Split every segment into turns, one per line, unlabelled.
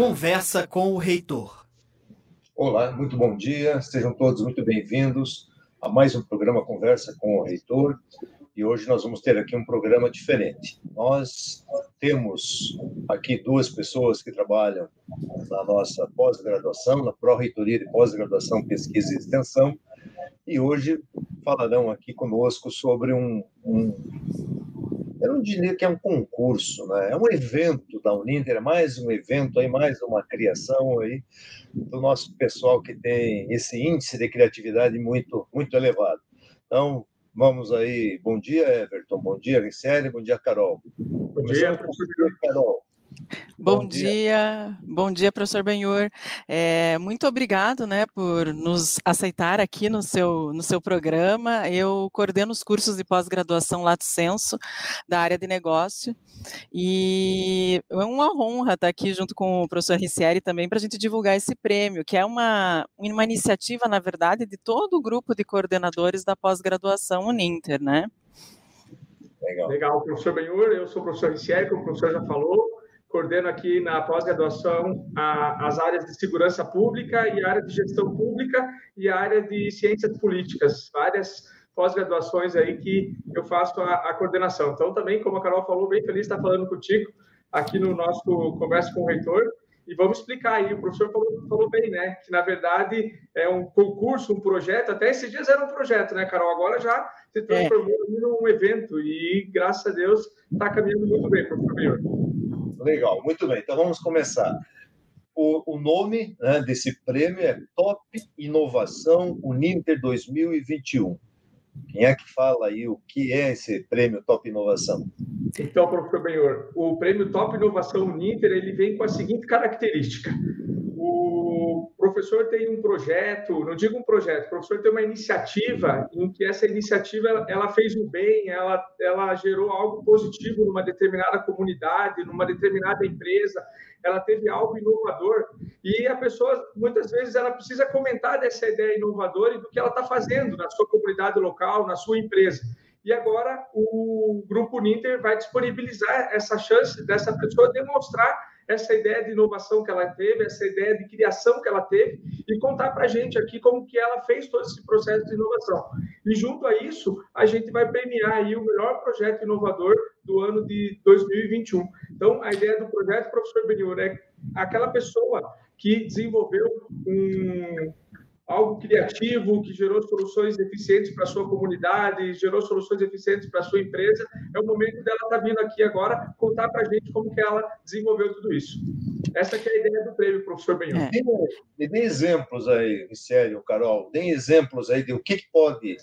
Conversa com o Reitor.
Olá, muito bom dia, sejam todos muito bem-vindos a mais um programa Conversa com o Reitor. E hoje nós vamos ter aqui um programa diferente. Nós temos aqui duas pessoas que trabalham na nossa pós-graduação, na Pró-Reitoria de Pós-Graduação, Pesquisa e Extensão, e hoje falarão aqui conosco sobre um, um eu não diria que é um concurso, né? é um evento da Uninter, é mais um evento, aí, mais uma criação aí do nosso pessoal que tem esse índice de criatividade muito, muito elevado. Então, vamos aí. Bom dia, Everton. Bom dia, Ricele. Bom dia, Carol.
Bom dia, professor
Carol. Bom, bom dia. dia. bom dia, professor Benhor. É, muito obrigado, né, por nos aceitar aqui no seu, no seu programa. Eu coordeno os cursos de pós-graduação Lato Senso, da área de negócio, e é uma honra estar aqui junto com o professor Ricieri também para a gente divulgar esse prêmio, que é uma, uma iniciativa, na verdade, de todo o grupo de coordenadores da pós-graduação Uninter, né?
Legal. Legal, professor Benhur, eu sou o professor Ricieri, como o professor já falou, coordeno aqui na pós-graduação as áreas de segurança pública e a área de gestão pública e a área de ciências políticas, várias pós-graduações aí que eu faço a, a, coordenação. Então, também, como a Carol falou, bem feliz de estar falando contigo aqui no nosso Conversa com o Reitor. E vamos explicar aí, o professor falou, falou bem, né? Que na verdade é um concurso, um projeto, até esses dias era um projeto, né, Carol? Agora já se transformou é. num evento e, graças a Deus, está caminhando muito bem, professor Benhor.
Legal, muito bem. Então vamos começar. O, o nome né, desse prêmio é Top Inovação Uninter 2021. Quem é que fala aí o que é esse prêmio Top Inovação?
Então, professor Benhor, o prêmio Top Inovação Uninter ele vem com a seguinte característica: o professor tem um projeto, não digo um projeto, o professor tem uma iniciativa em que essa iniciativa ela fez o bem, ela, ela gerou algo positivo numa determinada comunidade, numa determinada empresa, ela teve algo inovador e a pessoa muitas vezes ela precisa comentar dessa ideia inovadora e do que ela está fazendo na sua comunidade local, na sua empresa. E agora o Grupo Ninter vai disponibilizar essa chance dessa pessoa demonstrar essa ideia de inovação que ela teve, essa ideia de criação que ela teve e contar para a gente aqui como que ela fez todo esse processo de inovação. E junto a isso, a gente vai premiar aí o melhor projeto inovador do ano de 2021. Então, a ideia do projeto, professor Benhur, é aquela pessoa que desenvolveu um, algo criativo que gerou soluções eficientes para a sua comunidade, gerou soluções eficientes para a sua empresa. É o momento dela estar tá vindo aqui agora contar para a gente como que ela desenvolveu tudo isso. Essa é a ideia do prêmio, professor Benhur. É.
Dê, dê exemplos aí, Vicério, Carol, dê exemplos aí de o que, pode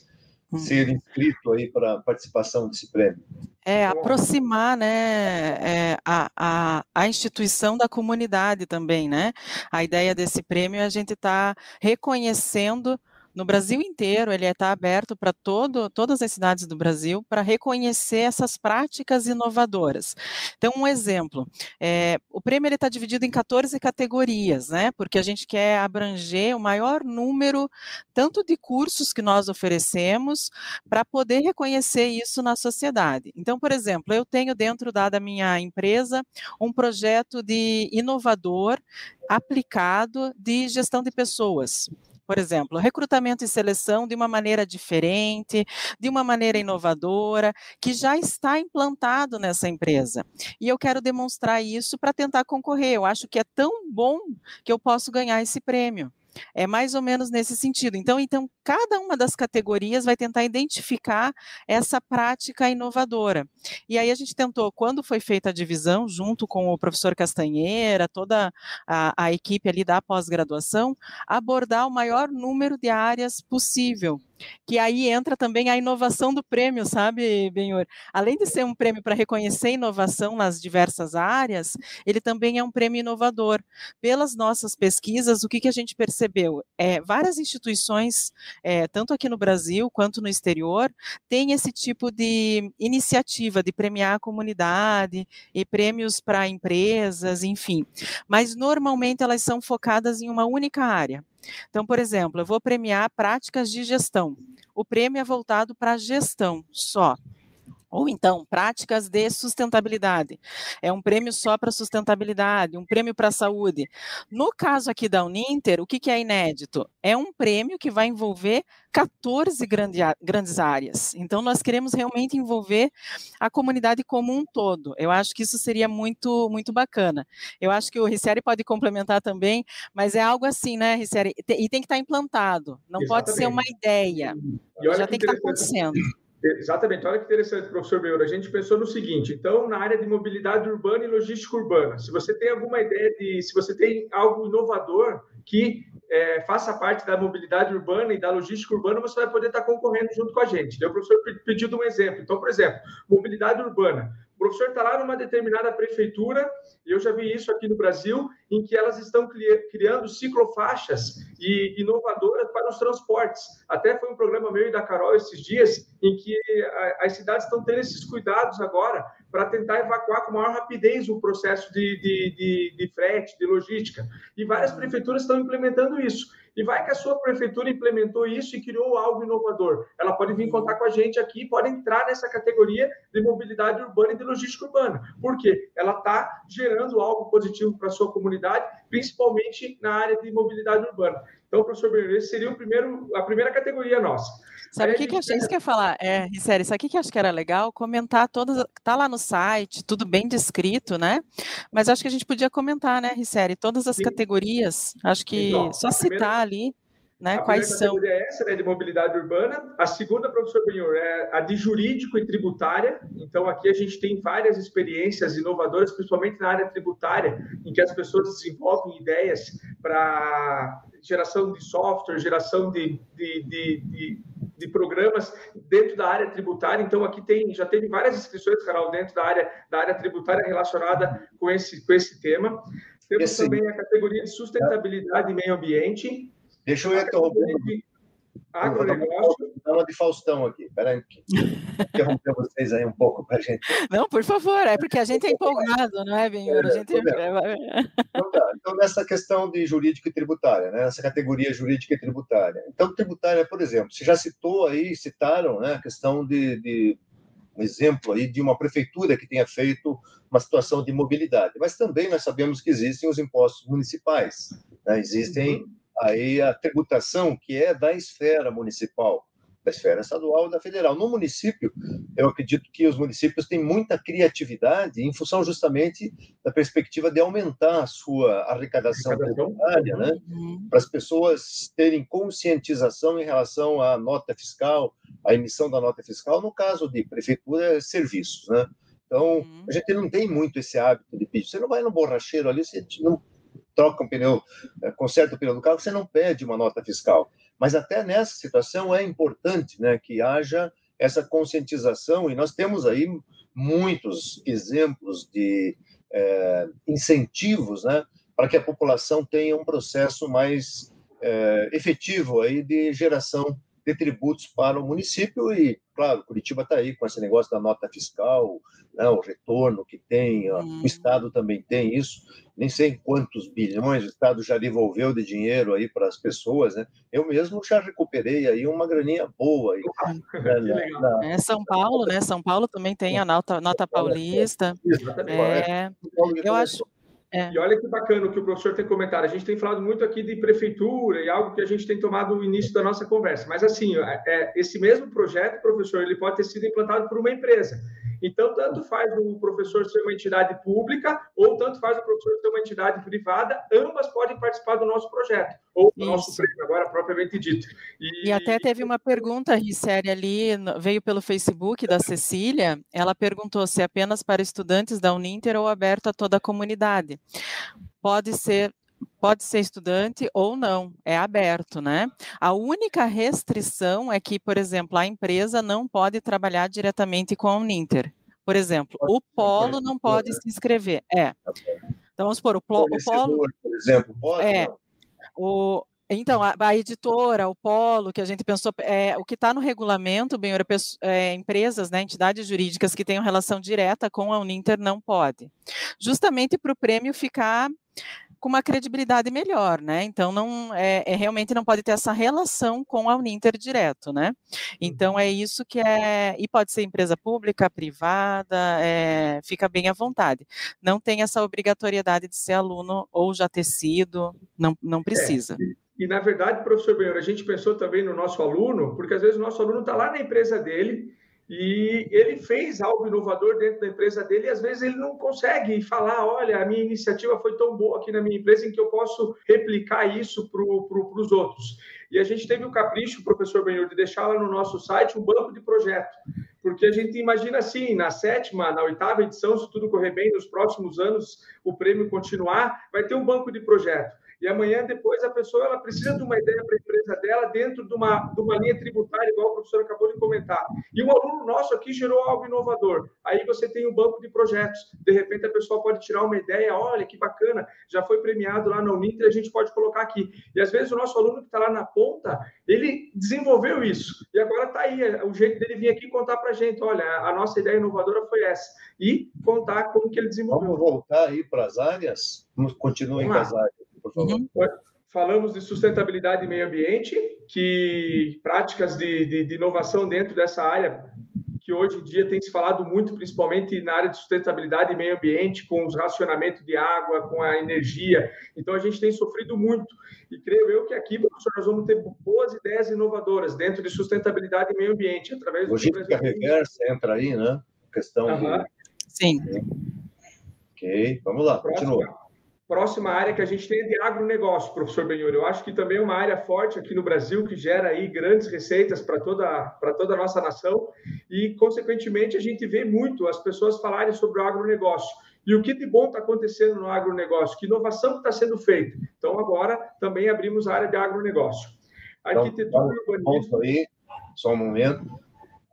hum. ser inscrito aí para participação desse prêmio.
É, aproximar né, é, a, a, a, instituição da comunidade também, né? A ideia desse prêmio é a gente estar tá reconhecendo no Brasil inteiro, ele está aberto para todas as cidades do Brasil para reconhecer essas práticas inovadoras. Então, um exemplo, é, o prêmio está dividido em 14 categorias, né? Porque a gente quer abranger o maior número, tanto de cursos que nós oferecemos, para poder reconhecer isso na sociedade. Então, por exemplo, eu tenho dentro da, da minha empresa um projeto de inovador aplicado de gestão de pessoas. Por exemplo, recrutamento e seleção de uma maneira diferente, de uma maneira inovadora, que já está implantado nessa empresa. E eu quero demonstrar isso para tentar concorrer. Eu acho que é tão bom que eu posso ganhar esse prêmio. É mais ou menos nesse sentido. Então, então, cada uma das categorias vai tentar identificar essa prática inovadora. E aí a gente tentou, quando foi feita a divisão, junto com o professor Castanheira, toda a, a equipe ali da pós-graduação, abordar o maior número de áreas possível que aí entra também a inovação do prêmio, sabe, Benhor? Além de ser um prêmio para reconhecer inovação nas diversas áreas, ele também é um prêmio inovador. Pelas nossas pesquisas, o que, que a gente percebeu? É, várias instituições, é, tanto aqui no Brasil quanto no exterior, têm esse tipo de iniciativa de premiar a comunidade e prêmios para empresas, enfim. Mas normalmente elas são focadas em uma única área. Então, por exemplo, eu vou premiar práticas de gestão. O prêmio é voltado para a gestão só. Ou então, práticas de sustentabilidade. É um prêmio só para sustentabilidade, um prêmio para a saúde. No caso aqui da Uninter, o que, que, é inédito? É um prêmio que vai envolver 14 grande, grandes áreas. Então, nós queremos realmente envolver a comunidade como um todo. Eu acho que isso seria muito, muito bacana. Eu acho que o Ricieri pode complementar também, mas é algo assim, né, Ricieri? E tem que estar implantado. Não Exatamente. pode ser uma ideia. Já tem que estar acontecendo.
Exatamente, olha que interessante, professor Beura. A gente pensou no seguinte: então, na área de mobilidade urbana e logística urbana, se você tem alguma ideia de, se você tem algo inovador que é, faça parte da mobilidade urbana e da logística urbana, você vai poder estar concorrendo junto com a gente. O professor pediu um exemplo. Então, por exemplo, mobilidade urbana. Professor está lá numa determinada prefeitura, e eu já vi isso aqui no Brasil, em que elas estão criando ciclofaixas e inovadoras para os transportes. Até foi um programa meu e da Carol esses dias, em que as cidades estão tendo esses cuidados agora para tentar evacuar com maior rapidez o processo de, de, de, de frete, de logística. E várias prefeituras estão implementando isso. E vai que a sua prefeitura implementou isso e criou algo inovador. Ela pode vir contar com a gente aqui, pode entrar nessa categoria de mobilidade urbana e de logística urbana. Por quê? Ela está gerando algo positivo para a sua comunidade, principalmente na área de mobilidade urbana. Então, professor Bernardo, esse seria o primeiro, a primeira categoria nossa.
Sabe o que, que eu achei? Isso que eu ia falar, é, sério, isso aqui que eu acho que era legal, comentar todas, tá lá no site, tudo bem descrito, né? Mas acho que a gente podia comentar, né, Rissérie, todas as Sim. categorias, acho que então, só citar primeira... ali né?
A
Quais
são? é essa, né, de mobilidade urbana. A segunda, professor Benhor, é a de jurídico e tributária. Então, aqui a gente tem várias experiências inovadoras, principalmente na área tributária, em que as pessoas desenvolvem ideias para geração de software, geração de, de, de, de, de programas dentro da área tributária. Então, aqui tem, já teve várias inscrições, Carol, dentro da área, da área tributária relacionada com esse, com esse tema. Temos esse... também a categoria de sustentabilidade e meio ambiente,
Deixa eu interromper.
Agronegócio.
Dá uma de Faustão aqui. Peraí. Interromper vocês aí um pouco para a gente.
Não, por favor, é porque a gente é empolgado, não é, Benhor? A gente...
então, tá. então, nessa questão de jurídica e tributária, né? essa categoria jurídica e tributária. Então, tributária, por exemplo, você já citou aí, citaram né, a questão de, de um exemplo aí de uma prefeitura que tenha feito uma situação de mobilidade. Mas também nós sabemos que existem os impostos municipais. Né? Existem uhum aí a tributação que é da esfera municipal, da esfera estadual e da federal. No município, eu acredito que os municípios têm muita criatividade em função justamente da perspectiva de aumentar a sua arrecadação tributária, né? Uhum. para as pessoas terem conscientização em relação à nota fiscal, à emissão da nota fiscal, no caso de prefeitura, serviços, né? Então, uhum. a gente não tem muito esse hábito de pedir. Você não vai no borracheiro ali, você não troca um pneu, eh, conserta o pneu do carro, você não pede uma nota fiscal. Mas até nessa situação é importante né, que haja essa conscientização, e nós temos aí muitos exemplos de é, incentivos né, para que a população tenha um processo mais é, efetivo aí de geração de tributos para o município e, claro, Curitiba está aí com esse negócio da nota fiscal, né, o retorno que tem, hum. o Estado também tem isso, nem sei quantos bilhões o Estado já devolveu de dinheiro aí para as pessoas, né? Eu mesmo já recuperei aí uma graninha boa. Aí,
né, na, na, é São Paulo, né? São Paulo também tem a nota, nota paulista. É, eu acho...
É. E olha que bacana o que o professor tem comentado. A gente tem falado muito aqui de prefeitura e algo que a gente tem tomado no início da nossa conversa. Mas, assim, é, é, esse mesmo projeto, professor, ele pode ter sido implantado por uma empresa. Então, tanto faz o professor ser uma entidade pública ou tanto faz o professor ser uma entidade privada, ambas podem participar do nosso projeto, ou do Isso. nosso prêmio, agora propriamente dito.
E, e até teve uma pergunta, Rissérie, ali, veio pelo Facebook da Cecília, ela perguntou se é apenas para estudantes da Uninter ou aberto a toda a comunidade. Pode ser pode ser estudante ou não, é aberto, né? A única restrição é que, por exemplo, a empresa não pode trabalhar diretamente com a Uninter. Por exemplo, o Polo não pode se inscrever. É. Então, vamos supor, o, polo, o Polo...
Por exemplo, pode?
É. O, então, a, a, editora, o polo, que a gente pensou, é, o que está no regulamento, bem, é, empresas, né, entidades jurídicas que tenham relação direta com a Uninter não pode. Justamente para o prêmio ficar com uma credibilidade melhor, né? Então não é, é, realmente não pode ter essa relação com a Uninter direto, né? Então uhum. é isso que é e pode ser empresa pública, privada, é, fica bem à vontade. Não tem essa obrigatoriedade de ser aluno ou já ter sido, não, não é, precisa.
É, e, e, na verdade, professor Benhor, a gente pensou também no nosso aluno, porque às vezes o nosso aluno está lá na empresa dele e ele fez algo inovador dentro da empresa dele e às vezes ele não consegue falar, olha, a minha iniciativa foi tão boa aqui na minha empresa em que eu posso replicar isso para pro, os outros. E a gente teve o capricho, professor Benhur, de deixar lá no nosso site um banco de projeto, porque a gente imagina assim, na sétima, na oitava edição, se tudo correr bem, nos próximos anos o prêmio continuar, vai ter um banco de projeto e amanhã depois a pessoa ela precisa de uma ideia para a empresa dela dentro de uma, de uma linha tributária, igual o professor acabou de comentar. E um aluno nosso aqui gerou algo inovador. Aí você tem um banco de projetos. De repente a pessoa pode tirar uma ideia, olha que bacana, já foi premiado lá na Uninter, a gente pode colocar aqui. E às vezes o nosso aluno que está lá na ponta, ele desenvolveu isso. E agora está aí, é o jeito dele vir aqui contar para a gente, olha, a nossa ideia inovadora foi essa. E contar como que ele desenvolveu.
Vamos voltar aí para as áreas? Vamos continuar em as áreas. Uhum.
Falamos de sustentabilidade e meio ambiente, que práticas de, de, de inovação dentro dessa área que hoje em dia tem se falado muito, principalmente na área de sustentabilidade e meio ambiente, com os racionamentos de água, com a energia. Então, a gente tem sofrido muito. E creio eu que aqui, professor, nós vamos ter boas ideias inovadoras dentro de sustentabilidade e meio ambiente, através
do... Logística reversa entra aí, né? Questão uhum. de...
Sim.
Ok, vamos lá, continua.
Próxima área que a gente tem é de agronegócio, professor Benhur. Eu acho que também é uma área forte aqui no Brasil, que gera aí grandes receitas para toda, toda a nossa nação. E, consequentemente, a gente vê muito as pessoas falarem sobre o agronegócio. E o que de bom está acontecendo no agronegócio? Que inovação está sendo feita? Então, agora também abrimos a área de agronegócio.
Então, Arquitetura e urbanismo. Aí, só um momento.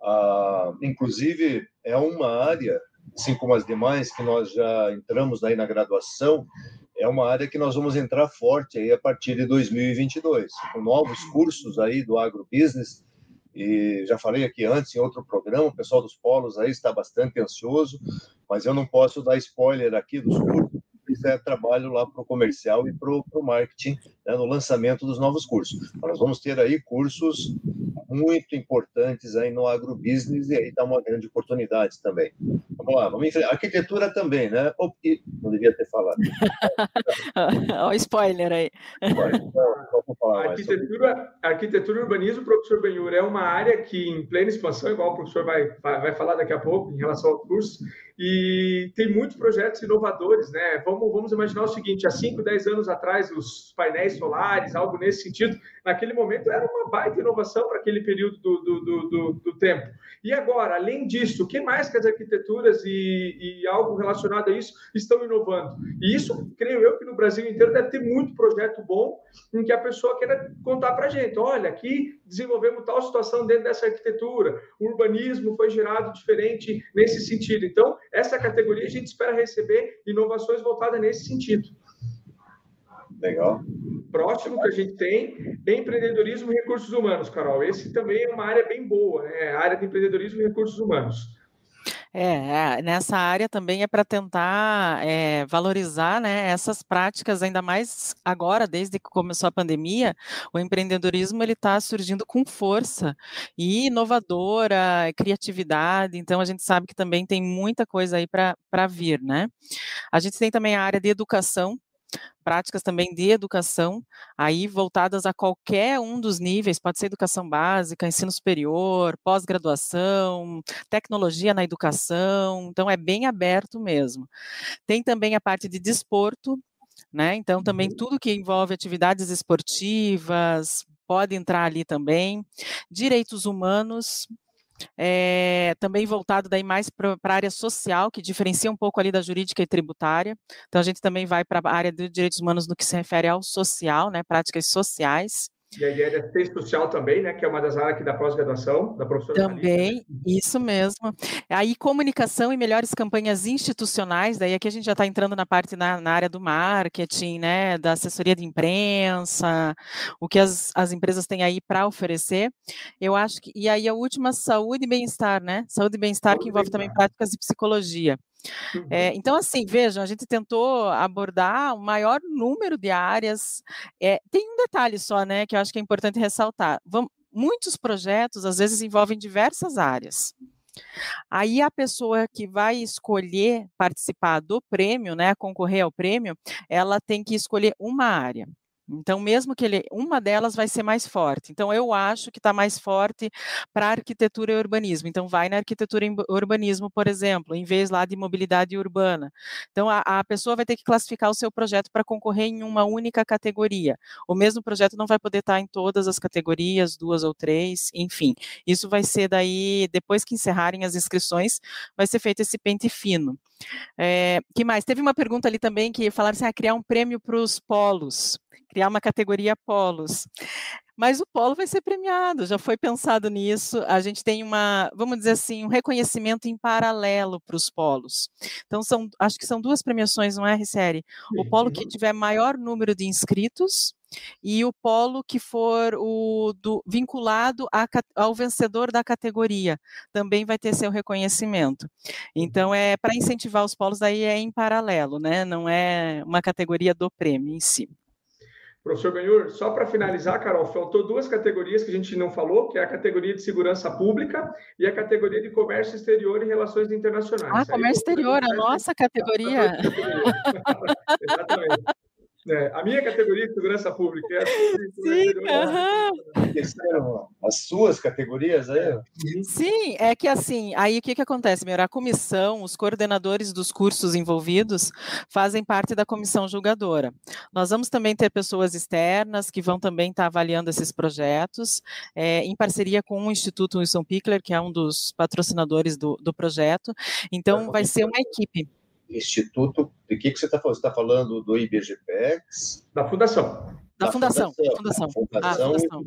Ah, inclusive, é uma área, assim como as demais, que nós já entramos aí na graduação, é uma área que nós vamos entrar forte aí a partir de 2022, com novos cursos aí do agrobusiness. E já falei aqui antes em outro programa, o pessoal dos polos aí está bastante ansioso, mas eu não posso dar spoiler aqui dos cursos, fizer trabalho lá para o comercial e para o marketing, né, no lançamento dos novos cursos. Nós vamos ter aí cursos muito importantes aí no agrobusiness e aí dá uma grande oportunidade também. Vamos lá, vamos enfrentar. Arquitetura também, né? não devia ter falado.
Olha o spoiler aí.
arquitetura, arquitetura e urbanismo, professor Benhur, é uma área que em plena expansão, igual o professor vai, vai falar daqui a pouco em relação ao curso, e tem muitos projetos inovadores, né? Vamos, vamos imaginar o seguinte: há 5, 10 anos atrás, os painéis solares, algo nesse sentido, naquele momento era uma baita inovação para aquele período do, do, do, do, tempo. E agora, além disso, o que mais que as arquiteturas e, e algo relacionado a isso estão inovando? E isso, creio eu, que no Brasil inteiro deve ter muito projeto bom em que a pessoa queira contar para a gente: olha, aqui desenvolvemos tal situação dentro dessa arquitetura, o urbanismo foi gerado diferente nesse sentido. Então, essa categoria a gente espera receber inovações voltadas nesse sentido.
Legal.
Próximo que a gente tem é empreendedorismo e recursos humanos, Carol. Esse também é uma área bem boa, né? A área de empreendedorismo e recursos humanos.
É, é, nessa área também é para tentar é, valorizar né, essas práticas, ainda mais agora, desde que começou a pandemia, o empreendedorismo ele está surgindo com força e inovadora, criatividade, então a gente sabe que também tem muita coisa aí para vir, né? A gente tem também a área de educação, práticas também de educação, aí voltadas a qualquer um dos níveis, pode ser educação básica, ensino superior, pós-graduação, tecnologia na educação, então é bem aberto mesmo. Tem também a parte de desporto, né? Então também uhum. tudo que envolve atividades esportivas pode entrar ali também. Direitos humanos, é, também voltado daí mais para a área social, que diferencia um pouco ali da jurídica e tributária. Então a gente também vai para a área de direitos humanos no que se refere ao social, né, práticas sociais.
E a ideia da assistência social também, né, que é uma das áreas aqui da pós-graduação, da professora
Também, isso mesmo. Aí, comunicação e melhores campanhas institucionais, daí aqui a gente já está entrando na parte na, na, área do marketing, né, da assessoria de imprensa, o que as, as empresas têm aí para oferecer. Eu acho que, e aí a última, saúde e bem-estar, né, saúde e bem-estar que envolve também práticas de psicologia. Uhum. É, então, assim, vejam, a gente tentou abordar o maior número de áreas. É, tem um detalhe só, né, que eu acho que é importante ressaltar. Vamos, muitos projetos, às vezes, envolvem diversas áreas. Aí a pessoa que vai escolher participar do prêmio, né, concorrer ao prêmio, ela tem que escolher uma área. Então, mesmo que ele, uma delas vai ser mais forte. Então, eu acho que está mais forte para arquitetura e urbanismo. Então, vai na arquitetura e urbanismo, por exemplo, em vez lá de mobilidade urbana. Então, a, a pessoa vai ter que classificar o seu projeto para concorrer em uma única categoria. O mesmo projeto não vai poder estar tá em todas as categorias, duas ou três, enfim. Isso vai ser daí, depois que encerrarem as inscrições, vai ser feito esse pente fino. É, que mais? Teve uma pergunta ali também que falaram assim, ah, criar um prêmio para os polos criar uma categoria polos. Mas o polo vai ser premiado, já foi pensado nisso. A gente tem uma, vamos dizer assim, um reconhecimento em paralelo para os polos. Então, são, acho que são duas premiações no R-Série. O polo que tiver maior número de inscritos e o polo que for o do, vinculado a, ao vencedor da categoria também vai ter seu reconhecimento. Então, é para incentivar os polos, aí é em paralelo, né? Não é uma categoria do prêmio em si.
Professor Benhur, só para finalizar, Carol, faltou duas categorias que a gente não falou, que é a categoria de segurança pública e a categoria de comércio exterior e relações internacionais.
Ah, comércio exterior, a nossa categoria.
Exatamente. É, a minha categoria de segurança pública é a
Sim,
uhum. as suas categorias aí?
Sim, é que assim, aí o que, que acontece, meu? A comissão, os coordenadores dos cursos envolvidos fazem parte da comissão julgadora. Nós vamos também ter pessoas externas que vão também estar avaliando esses projetos, é, em parceria com o Instituto Wilson Pickler, que é um dos patrocinadores do, do projeto. Então, vai ser uma equipe
instituto, de que, que você está falando? Você está falando do IBGPEX?
Da fundação.
Da, da fundação,
fundação. Fundação,
ah, fundação.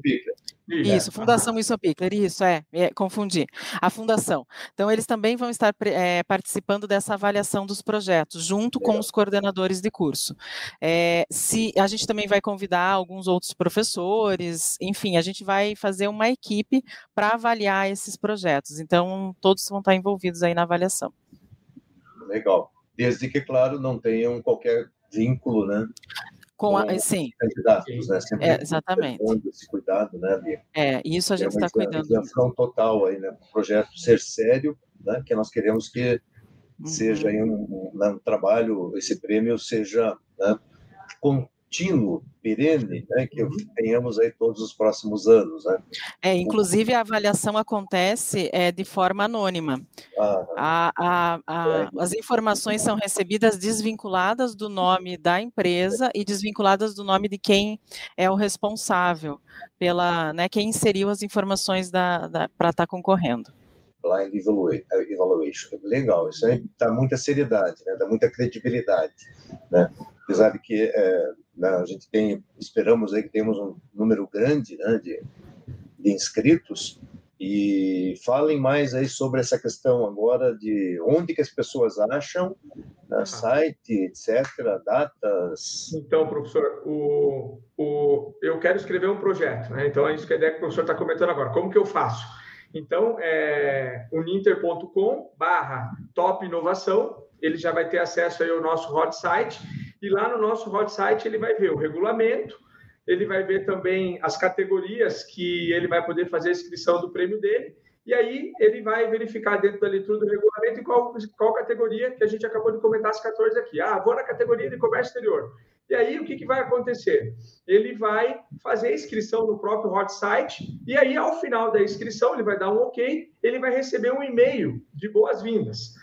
Isso, Fundação Wilson Pickler, isso, é, é, confundi. A Fundação. Então, eles também vão estar é, participando dessa avaliação dos projetos, junto com os coordenadores de curso. É, se A gente também vai convidar alguns outros professores, enfim, a gente vai fazer uma equipe para avaliar esses projetos. Então, todos vão estar envolvidos aí na avaliação.
Legal desde que, claro, não tenham qualquer vínculo, né?
Com, a, sim.
Candidatos, né? Sempre
é, exatamente.
Esse cuidado, né, Bia?
É, isso a gente está cuidando.
Uma total aí, né? O projeto ser sério, né? Que nós queremos que uhum. seja um, um, né, um, trabalho, esse prêmio seja né, com, contínuo, perene, né, que tenhamos aí todos os próximos anos. Né?
É, inclusive a avaliação acontece é, de forma anônima. Ah, a, a, a, é. As informações são recebidas desvinculadas do nome da empresa e desvinculadas do nome de quem é o responsável pela, né, quem inseriu as informações da, da para estar tá concorrendo.
Blind Evaluation. Legal, isso aí dá muita seriedade, né? dá muita credibilidade. Né? Apesar de que é, né? A gente tem, esperamos aí que temos um número grande né, de, de inscritos e falem mais aí sobre essa questão agora de onde que as pessoas acham, né, site, etc., datas.
Então, professor, o, o, eu quero escrever um projeto, né? Então é isso que a ideia que o professor está comentando agora. Como que eu faço? Então, é uninter.com barra top inovação, ele já vai ter acesso aí ao nosso hot site e lá no nosso hot site ele vai ver o regulamento, ele vai ver também as categorias que ele vai poder fazer a inscrição do prêmio dele, e aí ele vai verificar dentro da leitura do regulamento qual, qual categoria que a gente acabou de comentar as 14 aqui. Ah, vou na categoria de comércio exterior. E aí o que, que vai acontecer? Ele vai fazer a inscrição no próprio hot site, e aí ao final da inscrição ele vai dar um ok, ele vai receber um e-mail de boas-vindas.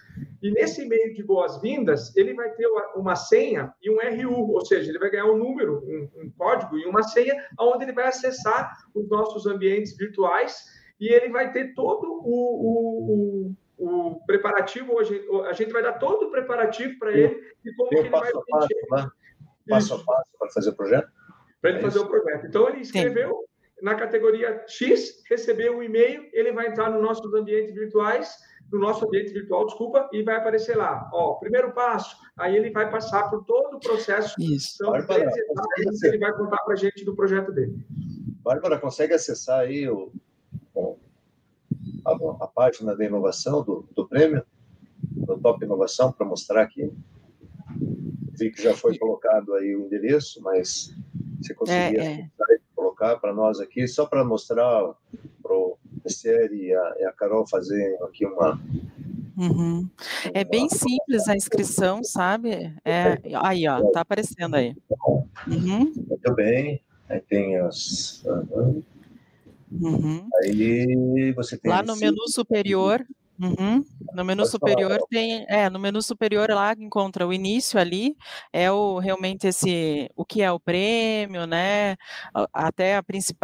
E nesse e-mail de boas-vindas, ele vai ter uma senha e um RU, ou seja, ele vai ganhar um número, um, um código e uma senha, onde ele vai acessar os nossos ambientes virtuais e ele vai ter todo o, o, o, o preparativo. Hoje, a gente vai dar todo o preparativo para ele
e como que ele vai passo, né? passo a passo para fazer o projeto.
Para ele é fazer isso. o projeto. Então, ele escreveu Sim. na categoria X, recebeu o um e-mail, ele vai entrar nos nossos ambientes virtuais no nosso ambiente virtual, desculpa, e vai aparecer lá, ó, primeiro passo, aí ele vai passar por todo o processo,
Isso.
são Bárbara, três etapas que ele vai contar para a gente do projeto dele.
Bárbara, consegue acessar aí o, a, a página da inovação do, do prêmio? Top Inovação para mostrar aqui. Vi que já foi colocado aí o endereço, mas você conseguiria é, é. colocar para nós aqui, só para mostrar para o PCR e a, e a Carol fazer aqui uma,
Uhum. É bem simples a inscrição, sabe? É, aí, ó, tá aparecendo aí.
Uhum. Muito bem. Aí tem as.
Uhum.
Aí você tem.
Lá no menu superior. Uhum. No menu Pode superior falar. tem, é, no menu superior lá encontra o início ali, é o realmente esse, o que é o prêmio, né? Até as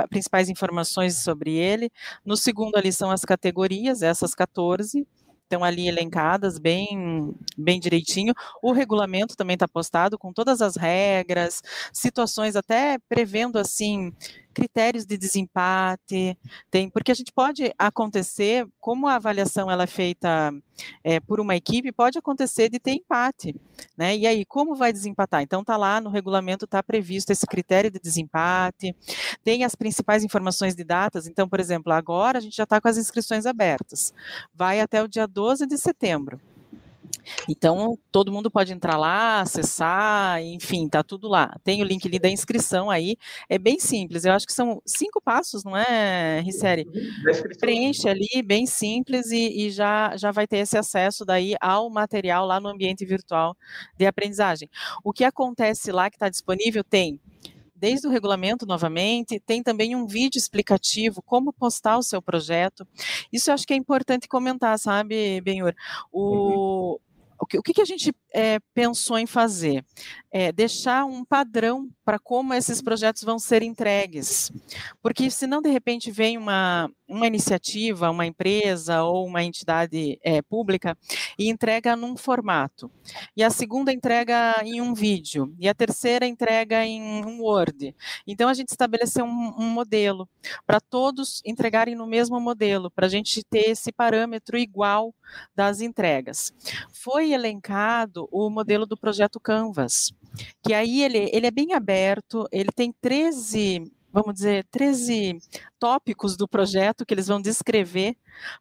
principais informações sobre ele. No segundo ali são as categorias, essas 14 estão ali elencadas bem, bem direitinho. O regulamento também está postado com todas as regras, situações até prevendo assim critérios de desempate, tem, porque a gente pode acontecer, como a avaliação ela é feita é, por uma equipe, pode acontecer de ter empate, né? E aí, como vai desempatar? Então, tá lá no regulamento, está previsto esse critério de desempate, tem as principais informações de datas, então, por exemplo, agora a gente já está com as inscrições abertas, vai até o dia 12 de setembro. Então, todo mundo pode entrar lá, acessar, enfim, tá tudo lá. Tem o link ali da inscrição aí, é bem simples. Eu acho que são cinco passos, não é, Riceri? Preenche ali, bem simples, e, e, já, já vai ter esse acesso daí ao material lá no ambiente virtual de aprendizagem. O que acontece lá que está disponível tem desde o regulamento novamente, tem também um vídeo explicativo como postar o seu projeto. Isso eu acho que é importante comentar, sabe, Benhur? O, uhum o que, o que a gente é, pensou em fazer? É deixar um padrão para como esses projetos vão ser entregues. Porque senão, de repente, vem uma, uma iniciativa, uma empresa ou uma entidade é, pública e entrega num formato. E a segunda entrega em um vídeo. E a terceira entrega em um Word. Então, a gente estabeleceu um, um modelo para todos entregarem no mesmo modelo, para a gente ter esse parâmetro igual das entregas. Foi elencado o modelo do projeto Canvas, que aí ele, ele é bem aberto, ele tem 13 vamos dizer, 13 tópicos do projeto que eles vão descrever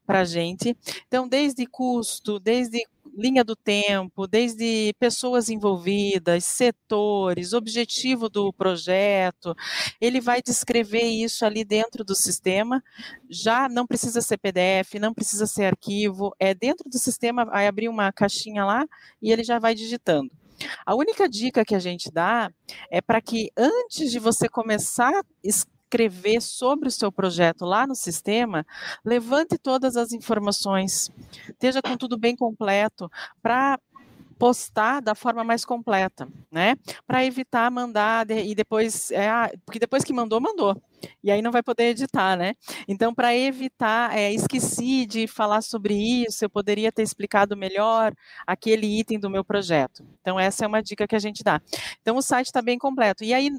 para a gente. Então, desde custo, desde linha do tempo, desde pessoas envolvidas, setores, objetivo do projeto, ele vai descrever isso ali dentro do sistema. Já não precisa ser PDF, não precisa ser arquivo, é dentro do sistema, vai abrir uma caixinha lá e ele já vai digitando. A única dica que a gente dá é para que antes de você começar a escrever sobre o seu projeto lá no sistema, levante todas as informações, esteja com tudo bem completo, para postar da forma mais completa, né? Para evitar mandar e depois, é, ah, porque depois que mandou, mandou. E aí não vai poder editar, né? Então, para evitar, é, esqueci de falar sobre isso, eu poderia ter explicado melhor aquele item do meu projeto. Então, essa é uma dica que a gente dá. Então, o site está bem completo. E aí,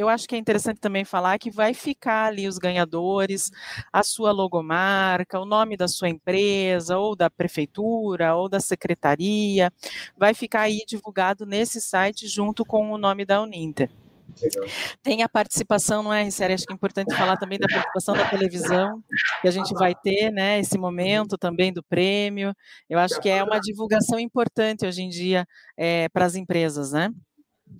eu acho que é interessante também falar que vai ficar ali os ganhadores, a sua logomarca, o nome da sua empresa, ou da prefeitura, ou da secretaria, vai ficar aí divulgado nesse site junto com o nome da Uninter. Tem a participação, não é, Sério? Acho que é importante falar também da participação da televisão, que a gente vai ter, né, esse momento também do prêmio. Eu acho que é uma divulgação importante hoje em dia é, para as empresas, né?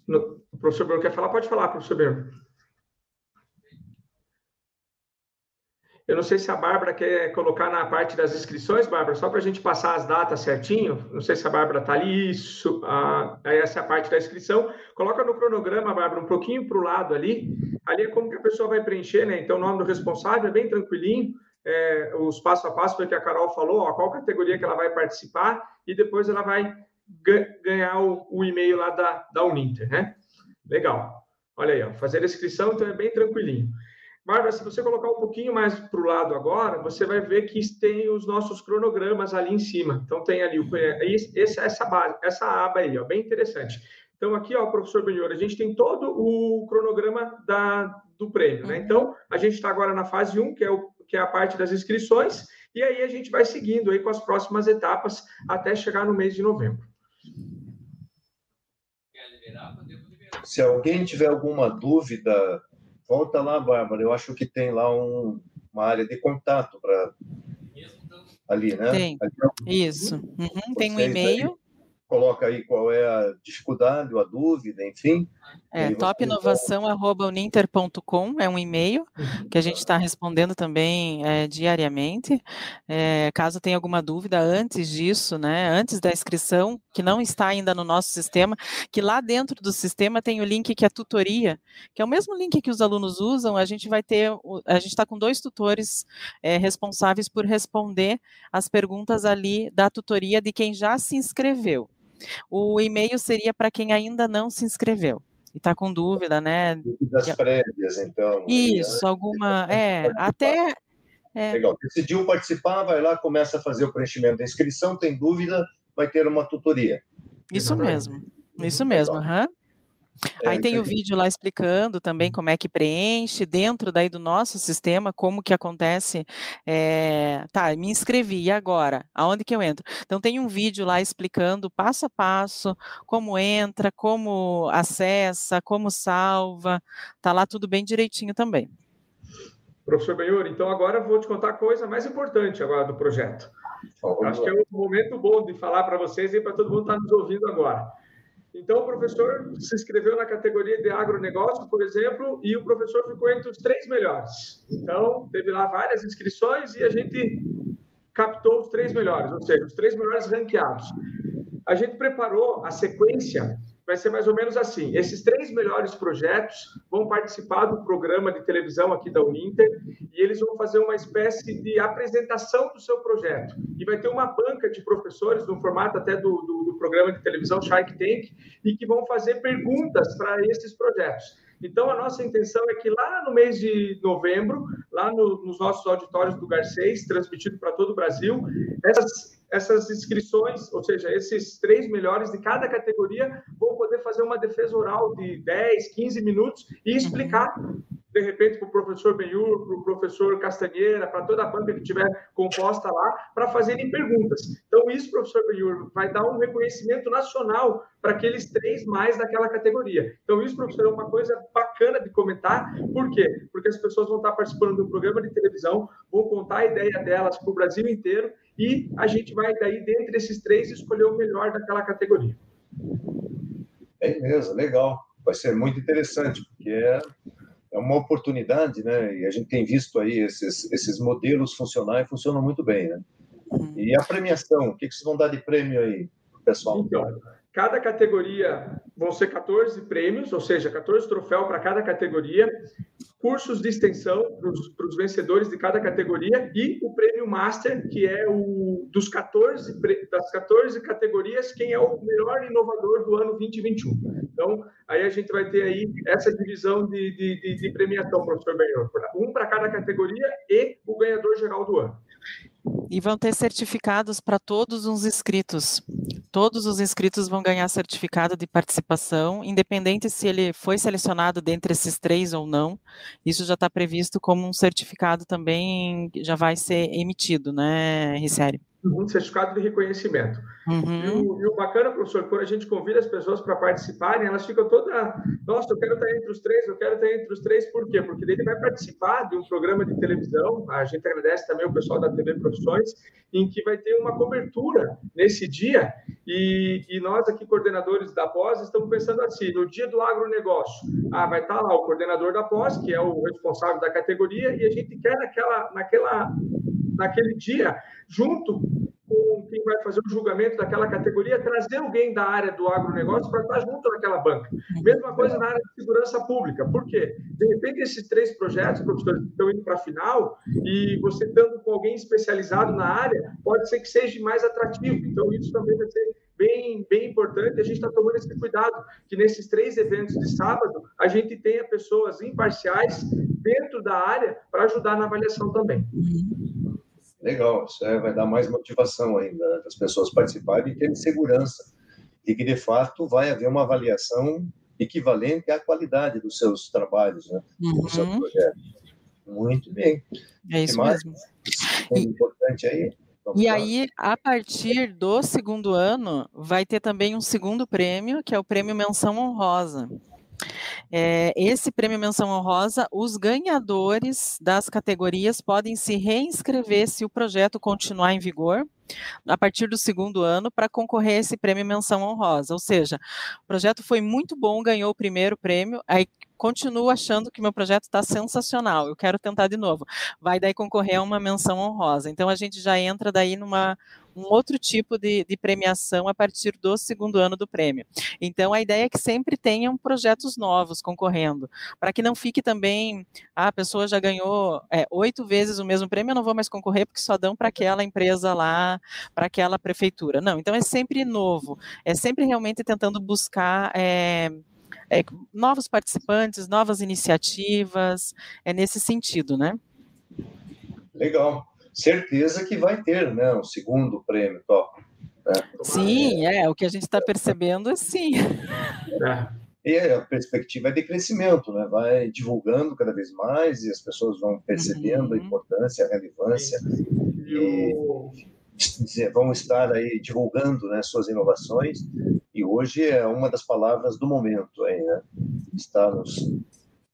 O professor Bruno quer falar? Pode falar, professor Bruno. Eu não sei se a Bárbara quer colocar na parte das inscrições, Bárbara, só para a gente passar as datas certinho. Não sei se a Bárbara está ali. Isso, ah, essa é a parte da inscrição. Coloca no cronograma, Bárbara, um pouquinho para o lado ali. Ali é como que a pessoa vai preencher, né? Então, o nome do responsável é bem tranquilinho. É, os passo a passo que a Carol falou, ó, qual categoria que ela vai participar, e depois ela vai ganhar o, o e-mail lá da, da Uninter, né? Legal. Olha aí, ó, fazer a inscrição, então é bem tranquilinho. Bárbara, se você colocar um pouquinho mais para o lado agora, você vai ver que tem os nossos cronogramas ali em cima. Então, tem ali o, esse, essa, base, essa aba aí, ó, bem interessante. Então, aqui, ó, professor Benhor, a gente tem todo o cronograma da, do prêmio, né? Então, a gente está agora na fase 1, que é, o, que é a parte das inscrições, e aí a gente vai seguindo aí com as próximas etapas até chegar no mês de novembro.
Se alguém tiver alguma dúvida, volta lá, Bárbara. Eu acho que tem lá um, uma área de contato para ali, né?
Tem,
ali,
isso. Uhum, tem um e-mail
coloca aí qual é a dificuldade ou a dúvida, enfim.
É, topinovação.uninter.com é um e-mail que a gente está respondendo também é, diariamente. É, caso tenha alguma dúvida antes disso, né, antes da inscrição, que não está ainda no nosso sistema, que lá dentro do sistema tem o link que é tutoria, que é o mesmo link que os alunos usam, a gente vai ter, a gente está com dois tutores é, responsáveis por responder as perguntas ali da tutoria de quem já se inscreveu. O e-mail seria para quem ainda não se inscreveu e está com dúvida, né?
Das prévias, então.
Isso, alguma. É, até.
É. Legal. Decidiu participar, vai lá, começa a fazer o preenchimento da inscrição, tem dúvida, vai ter uma tutoria.
Isso mesmo, isso mesmo. Uhum. É, Aí tem o vídeo lá explicando também como é que preenche dentro daí do nosso sistema, como que acontece. É, tá, me inscrevi, e agora? Aonde que eu entro? Então tem um vídeo lá explicando passo a passo como entra, como acessa, como salva. Tá lá tudo bem direitinho também.
Professor Benhor, então agora eu vou te contar a coisa mais importante agora do projeto. Acho que é um momento bom de falar para vocês e para todo mundo que está nos ouvindo agora. Então, o professor se inscreveu na categoria de agronegócio, por exemplo, e o professor ficou entre os três melhores. Então, teve lá várias inscrições e a gente captou os três melhores, ou seja, os três melhores ranqueados. A gente preparou a sequência vai ser mais ou menos assim. Esses três melhores projetos vão participar do programa de televisão aqui da Uninter e eles vão fazer uma espécie de apresentação do seu projeto. E vai ter uma banca de professores, no formato até do, do, do programa de televisão Shark Tank, e que vão fazer perguntas para esses projetos. Então, a nossa intenção é que lá no mês de novembro, lá no, nos nossos auditórios do Garcês, transmitido para todo o Brasil, essas essas inscrições, ou seja, esses três melhores de cada categoria, vão poder fazer uma defesa oral de 10, 15 minutos e explicar de repente, para o professor Benhur, para o professor Castanheira, para toda a banca que tiver composta lá, para fazerem perguntas. Então, isso, professor Benhur, vai dar um reconhecimento nacional para aqueles três mais daquela categoria. Então, isso, professor, é uma coisa bacana de comentar. Por quê? Porque as pessoas vão estar participando de um programa de televisão, vão contar a ideia delas para o Brasil inteiro e a gente vai, daí, dentre esses três, escolher o melhor daquela categoria.
É mesmo, legal. Vai ser muito interessante, porque é é uma oportunidade, né? E a gente tem visto aí esses, esses modelos funcionar e funcionam muito bem, né? Uhum. E a premiação, o que, que vocês vão dar de prêmio aí pro pessoal?
Então, cada categoria vão ser 14 prêmios, ou seja, 14 troféus para cada categoria cursos de extensão para os vencedores de cada categoria e o prêmio Master, que é o dos 14 das 14 categorias, quem é o melhor inovador do ano 2021. Então, aí a gente vai ter aí essa divisão de, de, de premiação, professor Benhor, um para cada categoria e o ganhador geral do ano.
E vão ter certificados para todos os inscritos. Todos os inscritos vão ganhar certificado de participação, independente se ele foi selecionado dentre esses três ou não. Isso já está previsto como um certificado também, já vai ser emitido, né, Ricério?
Um certificado de reconhecimento. Uhum. E, o, e, o, bacana, professor, quando a gente convida as pessoas para participarem, elas ficam todas, nossa, eu quero estar entre os três, eu quero estar entre os três, por quê? Porque ele vai participar de um programa de televisão, a gente agradece também o pessoal da TV Profissões, em que vai ter uma cobertura nesse dia, e, e nós aqui, coordenadores da pós, estamos pensando assim, no dia do agronegócio, ah, vai estar lá o coordenador da pós, que é o responsável da categoria, e a gente quer naquela, naquela naquele dia, junto com quem vai fazer o julgamento daquela categoria, trazer alguém da área do agronegócio para estar junto naquela banca. Mesma coisa na área de segurança pública. Por quê? De repente, esses três projetos, professores, estão indo para a final e você estando com alguém especializado na área, pode ser que seja mais atrativo. Então, isso também vai ser bem, bem importante. A gente está tomando esse cuidado, que nesses três eventos de sábado, a gente tenha pessoas imparciais dentro da área para ajudar na avaliação também.
Legal, isso é, vai dar mais motivação ainda das pessoas participarem e terem segurança e que, de fato, vai haver uma avaliação equivalente à qualidade dos seus trabalhos, né? Uhum. do seu uhum. projeto. Muito bem.
É isso mesmo.
É importante aí.
Vamos e lá. aí, a partir do segundo ano, vai ter também um segundo prêmio, que é o prêmio Menção Honrosa. É, esse prêmio Menção Honrosa, os ganhadores das categorias podem se reinscrever se o projeto continuar em vigor a partir do segundo ano para concorrer a esse prêmio Menção Honrosa. Ou seja, o projeto foi muito bom, ganhou o primeiro prêmio, aí continuo achando que meu projeto está sensacional, eu quero tentar de novo. Vai daí concorrer a uma menção honrosa. Então a gente já entra daí numa um outro tipo de, de, premiação a partir do segundo ano do prêmio. Então, a ideia é que sempre tenham projetos novos concorrendo, para que não fique também, ah, a pessoa já ganhou é, oito vezes o mesmo prêmio, eu não vou mais concorrer porque só dão para aquela empresa lá, para aquela prefeitura. Não, então é sempre novo, é sempre realmente tentando buscar. É, é, novos participantes, novas iniciativas, é nesse sentido, né?
Legal. Certeza que vai ter, né, um segundo prêmio top.
Né? Sim, é, o que a gente está percebendo é sim.
É. E a perspectiva é de crescimento, né? vai divulgando cada vez mais e as pessoas vão percebendo uhum. a importância, a relevância. E, vão estar aí divulgando né, suas inovações e hoje é uma das palavras do momento aí, né? Está nos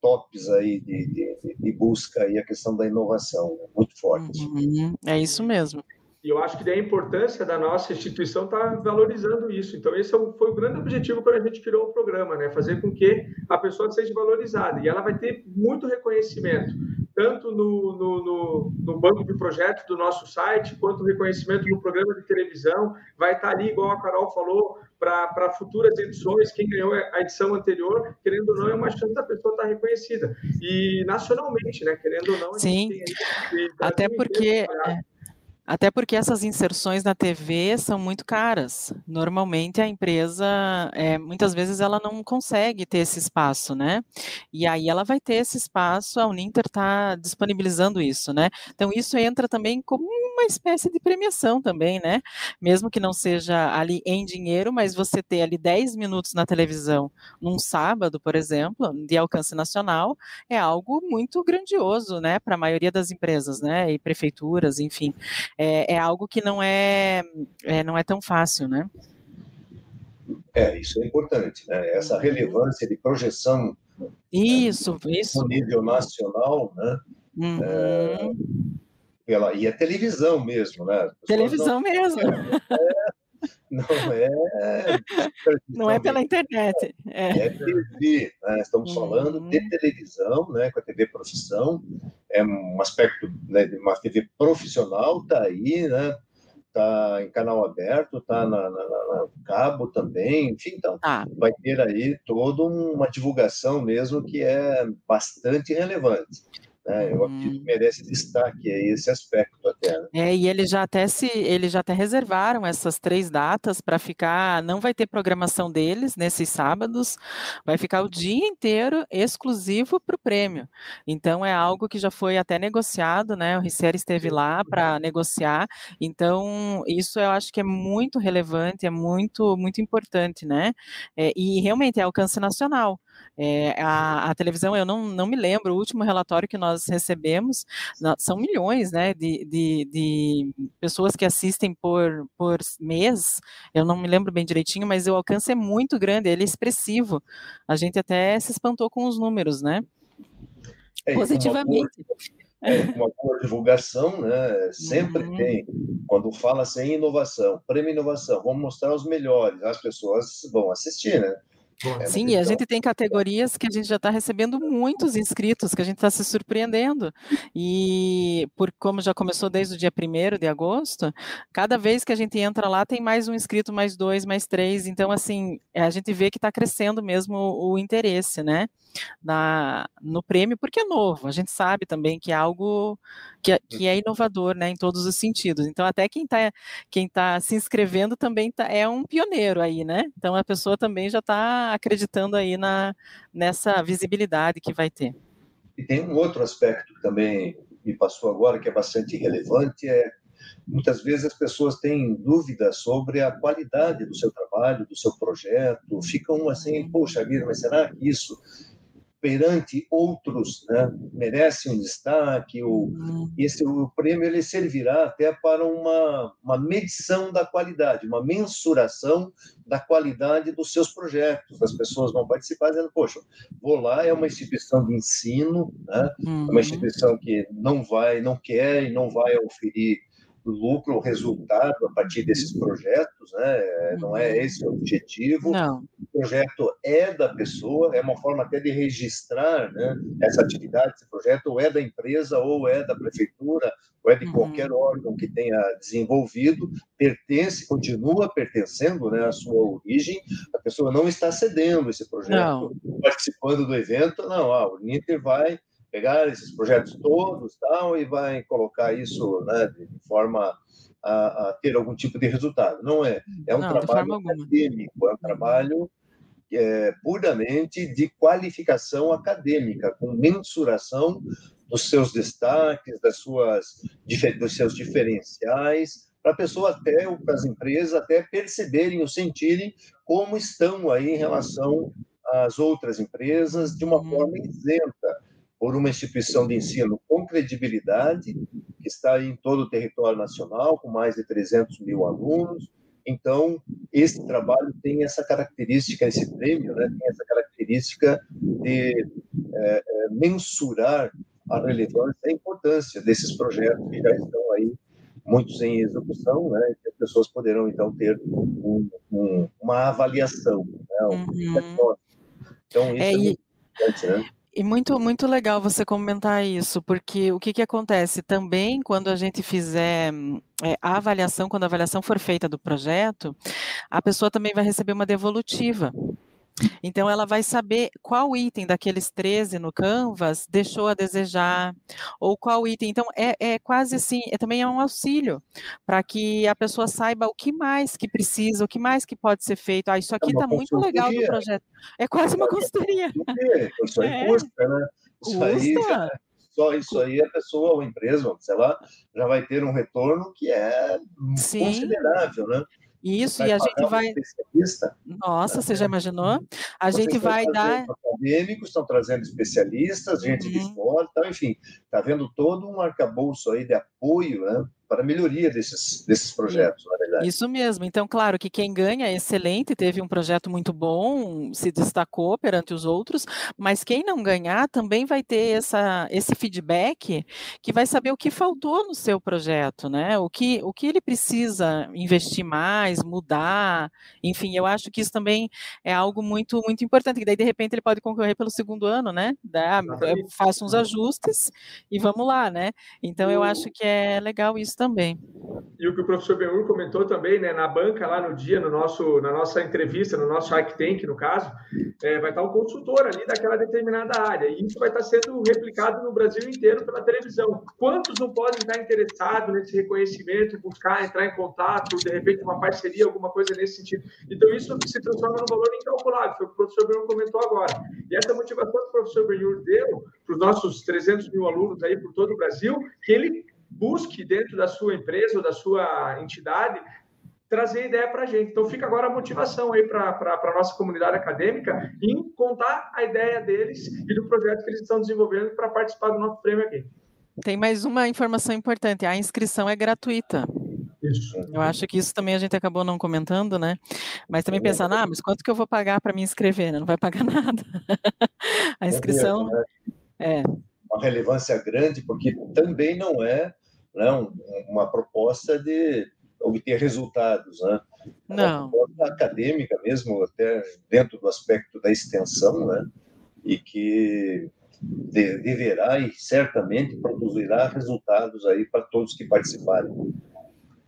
tops aí de, de, de busca aí a questão da inovação, né? muito forte.
Uhum, é isso mesmo.
E eu acho que a importância da nossa instituição está valorizando isso. Então, esse é foi o grande objetivo quando a gente criou o programa, né? Fazer com que a pessoa seja valorizada. E ela vai ter muito reconhecimento tanto no, no, no, no, banco de projetos do nosso site, quanto reconhecimento no programa de televisão. Vai estar ali, igual a Carol falou, para futuras edições. Quem ganhou a edição anterior, querendo ou não, é uma chance da pessoa estar reconhecida. E nacionalmente, né? Querendo ou não,
Sim, até porque. Até porque essas inserções na TV são muito caras. Normalmente a empresa, é, muitas vezes ela não consegue ter esse espaço, né? E aí ela vai ter esse espaço, a Uninter está disponibilizando isso, né? Então isso entra também como espécie de premiação também, né? Mesmo que não seja ali em dinheiro, mas você ter ali 10 minutos na televisão num sábado, por exemplo, de alcance nacional, é algo muito grandioso, né? Para a maioria das empresas, né? E prefeituras, enfim é, é algo que não é, é, não é tão fácil, né?
É, isso é importante, né? Essa uhum. relevância de projeção
isso, né, isso.
no nível nacional, né? Uhum. É, pela, e é televisão mesmo, né?
Televisão não, mesmo.
É, não é.
Não é pela internet. É,
é TV. Né? Estamos uhum. falando de televisão, né? com a TV profissão. É um aspecto né, de uma TV profissional, está aí, né? Está em canal aberto, está na, na, na, cabo também, enfim, então ah. vai ter aí toda uma divulgação mesmo que é bastante relevante. Né? Eu acredito que hum. merece destaque esse aspecto até. Né?
É, e eles já até se, eles já até reservaram essas três datas para ficar, não vai ter programação deles nesses sábados, vai ficar o dia inteiro exclusivo para o prêmio. Então é algo que já foi até negociado, né? O Ricer esteve lá para negociar. Então isso eu acho que é muito relevante, é muito muito importante, né? É, e realmente é alcance nacional. É, a, a, televisão, eu não, não me lembro, o último relatório que nós recebemos, são milhões né, de, de, de, pessoas que assistem por, por mês, eu não me lembro bem direitinho, mas o alcance é muito grande, ele é expressivo. A gente até se espantou com os números, né? É, Positivamente.
É, uma boa divulgação, né? Sempre uhum. tem. Quando fala assim, inovação, prêmio inovação, vamos mostrar os melhores, as pessoas vão assistir, né?
É Sim, e a gente tem categorias que a gente já está recebendo muitos inscritos, que a gente está se surpreendendo. E por como já começou desde o dia 1 de agosto, cada vez que a gente entra lá tem mais um inscrito, mais dois, mais três. Então, assim, a gente vê que está crescendo mesmo o interesse, né? Na, no prêmio, porque é novo. A gente sabe também que é algo que, é, que é inovador, né, em todos os sentidos. Então, até quem está quem tá se inscrevendo também tá, é um pioneiro aí, né? Então, a pessoa também já está acreditando aí na, nessa visibilidade que vai ter.
E tem um outro aspecto que também me passou agora, que é bastante relevante, é muitas vezes as pessoas têm dúvidas sobre a qualidade do seu trabalho, do seu projeto, ficam assim, poxa vida, mas será que isso perante outros, né, merece um destaque. O, uhum. esse, o prêmio ele servirá até para uma, uma medição da qualidade, uma mensuração da qualidade dos seus projetos. As pessoas vão participar dizendo, poxa, vou lá, é uma instituição de ensino, né, uhum. uma instituição que não vai, não quer e não vai oferir lucro ou resultado a partir desses projetos, né? Não é uhum. esse o objetivo.
Não.
O projeto é da pessoa, é uma forma até de registrar, né? Essa atividade, esse projeto, ou é da empresa, ou é da prefeitura, ou é de uhum. qualquer órgão que tenha desenvolvido, pertence, continua pertencendo, né? À sua origem. A pessoa não está cedendo esse projeto, não. participando do evento, não. Ah, o Ninter vai pegar esses projetos todos tal, e vai colocar isso né, de forma a, a, ter algum tipo de resultado. Não é. É um Não, trabalho acadêmico, é um trabalho é, puramente de qualificação acadêmica, com mensuração dos seus destaques, das suas, dos seus diferenciais, para a pessoa até, para as empresas até perceberem ou sentirem como estão aí em relação às outras empresas de uma uhum. forma isenta por uma instituição de ensino com credibilidade, que está em todo o território nacional, com mais de 300 mil alunos. Então, esse trabalho tem essa característica, esse prêmio, né, tem essa característica de é, mensurar a relevância e a importância desses projetos que já estão aí, muitos em execução, né, que as pessoas poderão, então, ter um, um, uma avaliação. Né, um uhum.
Então, isso é, é muito importante, né? E muito, muito legal você comentar isso, porque o que, que acontece também quando a gente fizer é, a avaliação, quando a avaliação for feita do projeto, a pessoa também vai receber uma devolutiva. Então, ela vai saber qual item daqueles 13 no Canvas deixou a desejar, ou qual item. Então, é, é quase assim, é, também é um auxílio para que a pessoa saiba o que mais que precisa, o que mais que pode ser feito. Ah, isso aqui está é muito legal do projeto. É quase uma consultoria.
Isso aí é. custa, né? Isso custa. aí já, só isso aí a pessoa ou empresa, sei lá, já vai ter um retorno que é Sim. considerável, né?
Isso, e a gente vai. Nossa, você já imaginou? A Vocês gente vai dar.
Acadêmicos estão trazendo especialistas, gente uhum. de fora, então, enfim, está vendo todo um arcabouço aí de apoio, né? Para a melhoria desses, desses projetos, na verdade.
Isso mesmo. Então, claro que quem ganha é excelente, teve um projeto muito bom, se destacou perante os outros, mas quem não ganhar também vai ter essa, esse feedback que vai saber o que faltou no seu projeto, né? O que, o que ele precisa investir mais, mudar, enfim, eu acho que isso também é algo muito, muito importante, que daí, de repente, ele pode concorrer pelo segundo ano, né? Da, faço uns ajustes e vamos lá, né? Então, eu acho que é legal isso também.
E o que o professor Benhur comentou também, né, na banca lá no dia, no nosso, na nossa entrevista, no nosso Shark Tank, no caso, é, vai estar um consultor ali daquela determinada área. E isso vai estar sendo replicado no Brasil inteiro pela televisão. Quantos não podem estar interessados nesse reconhecimento, buscar entrar em contato, de repente uma parceria, alguma coisa nesse sentido? Então, isso se transforma num valor incalculável, foi o que o professor Benhur comentou agora. E essa motivação que o professor Benhur deu para os nossos 300 mil alunos aí por todo o Brasil, que ele busque dentro da sua empresa ou da sua entidade trazer ideia para a gente. Então fica agora a motivação aí para a nossa comunidade acadêmica em contar a ideia deles e do projeto que eles estão desenvolvendo para participar do nosso prêmio aqui.
Tem mais uma informação importante: a inscrição é gratuita. Isso. Eu acho que isso também a gente acabou não comentando, né? Mas também é. pensando, ah, mas quanto que eu vou pagar para me inscrever? Não vai pagar nada. a inscrição.
É. Uma relevância grande, porque também não é né, uma proposta de obter resultados, né?
É não.
Uma proposta acadêmica mesmo, até dentro do aspecto da extensão, né? E que de, deverá e certamente produzirá resultados aí para todos que participarem.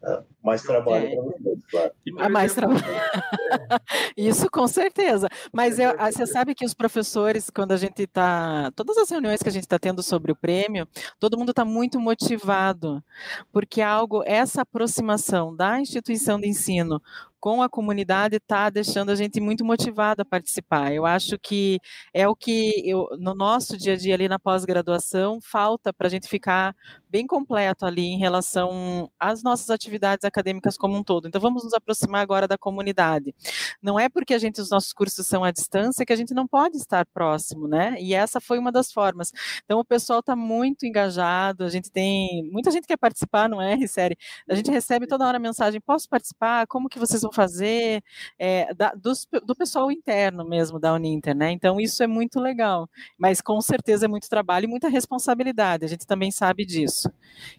Né? Mais trabalho é. para vocês, claro.
Ah, mais trabalho. Isso com certeza. Mas eu, você sabe que os professores, quando a gente está. Todas as reuniões que a gente está tendo sobre o prêmio, todo mundo está muito motivado, porque algo, essa aproximação da instituição de ensino com a comunidade está deixando a gente muito motivado a participar. Eu acho que é o que eu, no nosso dia a dia ali na pós-graduação falta para a gente ficar bem completo ali em relação às nossas atividades acadêmicas como um todo. Então vamos nos aproximar agora da comunidade. Não é porque a gente os nossos cursos são à distância que a gente não pode estar próximo, né? E essa foi uma das formas. Então o pessoal está muito engajado, a gente tem muita gente quer participar, não é, série? A gente recebe toda hora mensagem: posso participar? Como que vocês vão fazer? É, da, dos, do pessoal interno mesmo da Uninter, né? Então isso é muito legal, mas com certeza é muito trabalho e muita responsabilidade. A gente também sabe disso,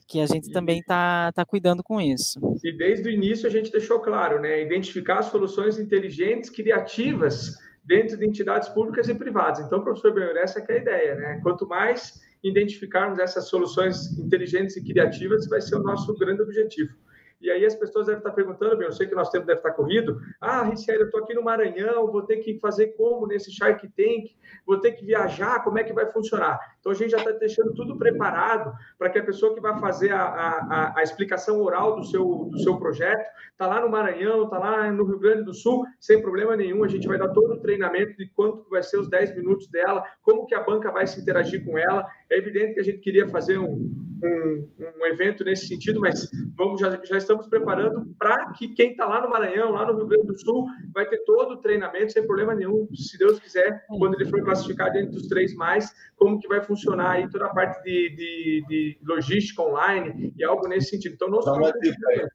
que a gente também está tá cuidando com isso.
E desde o início a gente deixou claro, né? Identificar soluções inteligentes, criativas dentro de entidades públicas e privadas. Então, professor Benhor, essa é a ideia, né? Quanto mais identificarmos essas soluções inteligentes e criativas, vai ser o nosso grande objetivo. E aí as pessoas devem estar perguntando, bem, eu sei que o nosso tempo deve estar corrido. Ah, Riciel, eu estou aqui no Maranhão, vou ter que fazer como nesse Shark Tank? Vou ter que viajar, como é que vai funcionar? Então a gente já está deixando tudo preparado para que a pessoa que vai fazer a, a, a explicação oral do seu, do seu projeto está lá no Maranhão, está lá no Rio Grande do Sul, sem problema nenhum. A gente vai dar todo o treinamento de quanto vai ser os 10 minutos dela, como que a banca vai se interagir com ela. É evidente que a gente queria fazer um, um, um evento nesse sentido, mas vamos já, já estamos preparando para que quem está lá no Maranhão, lá no Rio Grande do Sul, vai ter todo o treinamento sem problema nenhum, se Deus quiser, quando ele for classificado entre os três mais, como que vai funcionar aí toda a parte de, de, de logística online e algo nesse sentido. Então, não
dica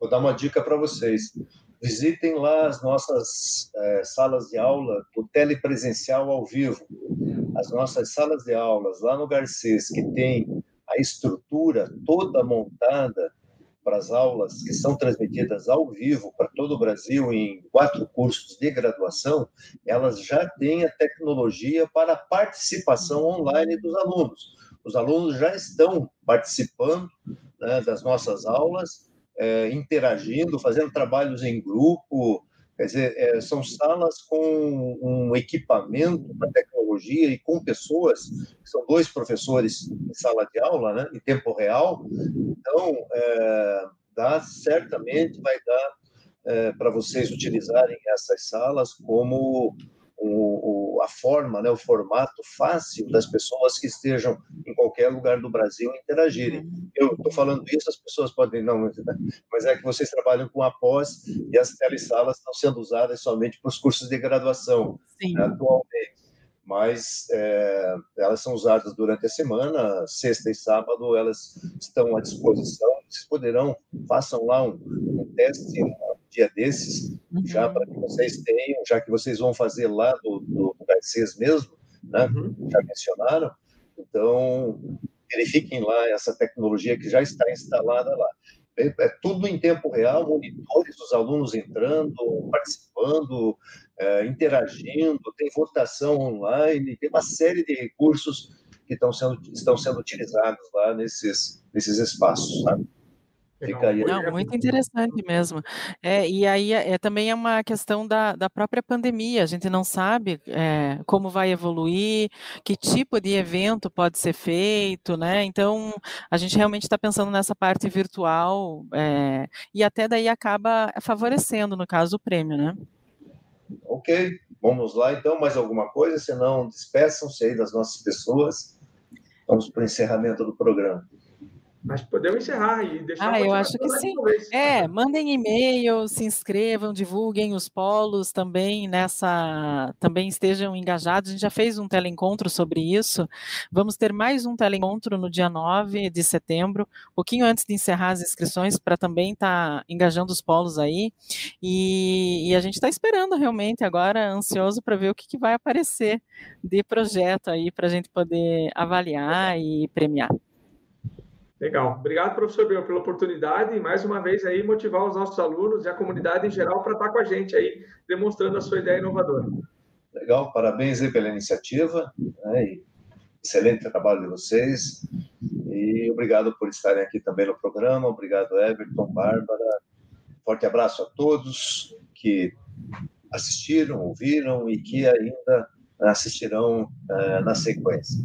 Vou dar uma dica para vocês. Visitem lá as nossas é, salas de aula, o telepresencial ao vivo. As nossas salas de aulas lá no Garcês, que tem a estrutura toda montada para as aulas que são transmitidas ao vivo para todo o Brasil em quatro cursos de graduação, elas já têm a tecnologia para a participação online dos alunos. Os alunos já estão participando né, das nossas aulas, é, interagindo, fazendo trabalhos em grupo, Quer dizer, é, são salas com um equipamento para tecnologia e com pessoas, são dois professores em sala de aula, né, em tempo real. Então, é, dá, certamente vai dar é, para vocês utilizarem essas salas como o, o, a forma, né, o formato fácil das pessoas que estejam em qualquer lugar do Brasil interagirem. Uhum. Eu estou falando isso, as pessoas podem não, mas é que vocês trabalham com a pós e as telesalas estão sendo usadas somente para os cursos de graduação né, atualmente. Mas é, elas são usadas durante a semana, sexta e sábado, elas estão à disposição. Vocês poderão, façam lá um, um teste, dia desses, uhum. já para que vocês tenham, já que vocês vão fazer lá do, do, do Garcês mesmo, né? Uhum. já mencionaram. Então, verifiquem lá essa tecnologia que já está instalada lá. É, é tudo em tempo real, monitores dos alunos entrando, participando, é, interagindo, tem votação online, tem uma série de recursos que estão sendo, estão sendo utilizados lá nesses, nesses espaços. Sabe?
Fica aí. Não, muito interessante mesmo. É, e aí é, é, também é uma questão da, da própria pandemia. A gente não sabe é, como vai evoluir, que tipo de evento pode ser feito, né? Então a gente realmente está pensando nessa parte virtual é, e até daí acaba favorecendo, no caso, o prêmio, né?
Ok, vamos lá então. Mais alguma coisa? Senão, despeçam-se aí das nossas pessoas. Vamos para o encerramento do programa.
Mas podemos encerrar e deixar.
Ah, eu acho que sim. É, mandem e-mail, se inscrevam, divulguem os polos também nessa, também estejam engajados. A gente já fez um teleencontro sobre isso. Vamos ter mais um teleencontro no dia 9 de setembro, um pouquinho antes de encerrar as inscrições, para também estar tá engajando os polos aí. E, e a gente está esperando realmente agora, ansioso para ver o que, que vai aparecer de projeto aí para a gente poder avaliar e premiar.
Legal. Obrigado, professor Bel, pela oportunidade e mais uma vez aí motivar os nossos alunos e a comunidade em geral para estar com a gente aí, demonstrando a sua ideia inovadora.
Legal, parabéns aí pela iniciativa, né, excelente trabalho de vocês e obrigado por estarem aqui também no programa, obrigado Everton, Bárbara, forte abraço a todos que assistiram, ouviram e que ainda assistirão uh, na sequência.